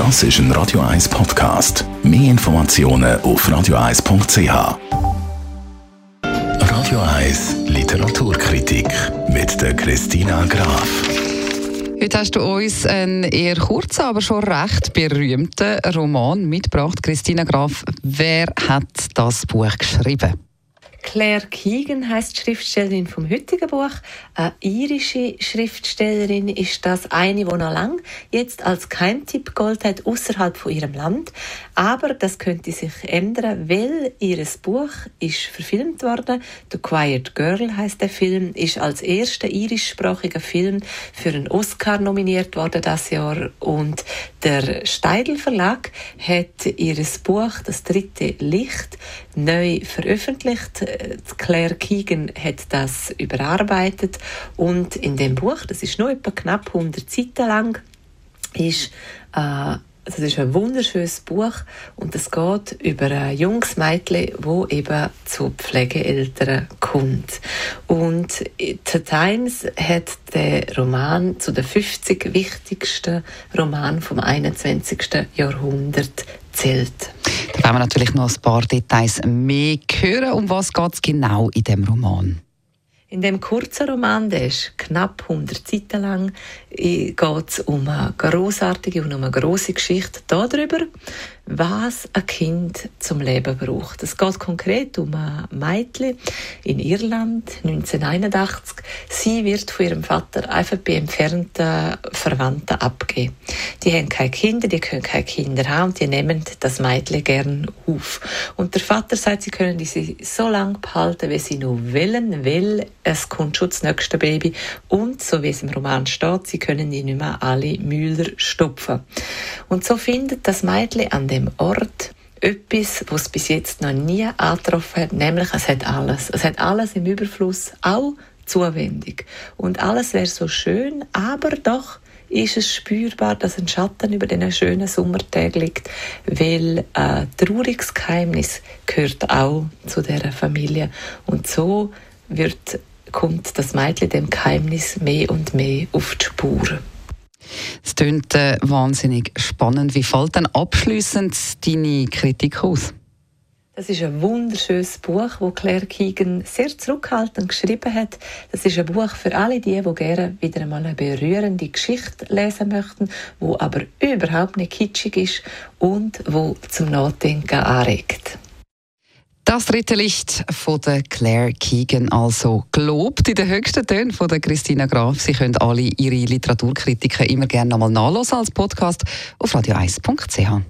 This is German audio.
Das ist ein Radio 1 Podcast. Mehr Informationen auf radio1.ch. Radio 1 Literaturkritik mit der Christina Graf. Heute hast du uns einen eher kurzen, aber schon recht berühmten Roman mitgebracht. Christina Graf, wer hat das Buch geschrieben? Claire Keegan heißt Schriftstellerin vom heutigen Buch. Eine irische Schriftstellerin ist das eine, die noch lang jetzt als Keimtipp Gold hat außerhalb von ihrem Land. Aber das könnte sich ändern, weil ihr Buch ist verfilmt worden. The Quiet Girl heißt der Film, ist als erster irischsprachiger Film für einen Oscar nominiert worden das Jahr und der Steidl Verlag hat ihr Buch Das dritte Licht neu veröffentlicht Claire Keegan hat das überarbeitet und in dem Buch, das ist nur etwa knapp 100 Seiten lang, ist äh, das ist ein wunderschönes Buch und es geht über ein junges Mädchen, wo eben zu Pflegeeltern kommt. Und The Times hat den Roman zu den 50 wichtigsten Romanen vom 21. Jahrhundert zählt. Da werden wir natürlich noch ein paar Details mehr hören. Um was geht es genau in dem Roman? In dem kurzen Roman, der ist knapp 100 Seiten lang, geht es um eine großartige und um eine große Geschichte darüber, was ein Kind zum Leben braucht. Es geht konkret um ein Mädchen in Irland 1981. Sie wird von ihrem Vater einfach bei entfernten Verwandten abgegeben. Die haben keine Kinder, die können keine Kinder haben die nehmen das Mädchen gern auf. Und der Vater sagt, sie können sie so lange behalten, wie sie nur wollen, weil es kommt schon das nächste Baby und, so wie es im Roman steht, sie können die nicht mehr alle Müller stopfen. Und so findet das Mädchen an dem Ort etwas, was es bis jetzt noch nie angetroffen hat, nämlich es hat alles. Es hat alles im Überfluss, auch Zuwendung. Und alles wäre so schön, aber doch ist es spürbar, dass ein Schatten über diesen schönen Sommertag liegt, weil ein trauriges Geheimnis gehört auch zu dieser Familie. Und so wird, kommt das Mädchen dem Geheimnis mehr und mehr auf die Spur. Es klingt äh, wahnsinnig spannend. Wie fällt dann abschließend deine Kritik aus? Das ist ein wunderschönes Buch, das Claire Keegan sehr zurückhaltend geschrieben hat. Das ist ein Buch für alle die, die gerne wieder einmal eine berührende Geschichte lesen möchten, wo aber überhaupt nicht kitschig ist und wo zum Nachdenken anregt. Das dritte Licht von der Claire Keegan, also gelobt in den höchsten Tönen von der Christina Graf. Sie können alle ihre Literaturkritiken immer gerne nochmal nachlesen als Podcast auf radio1.ch.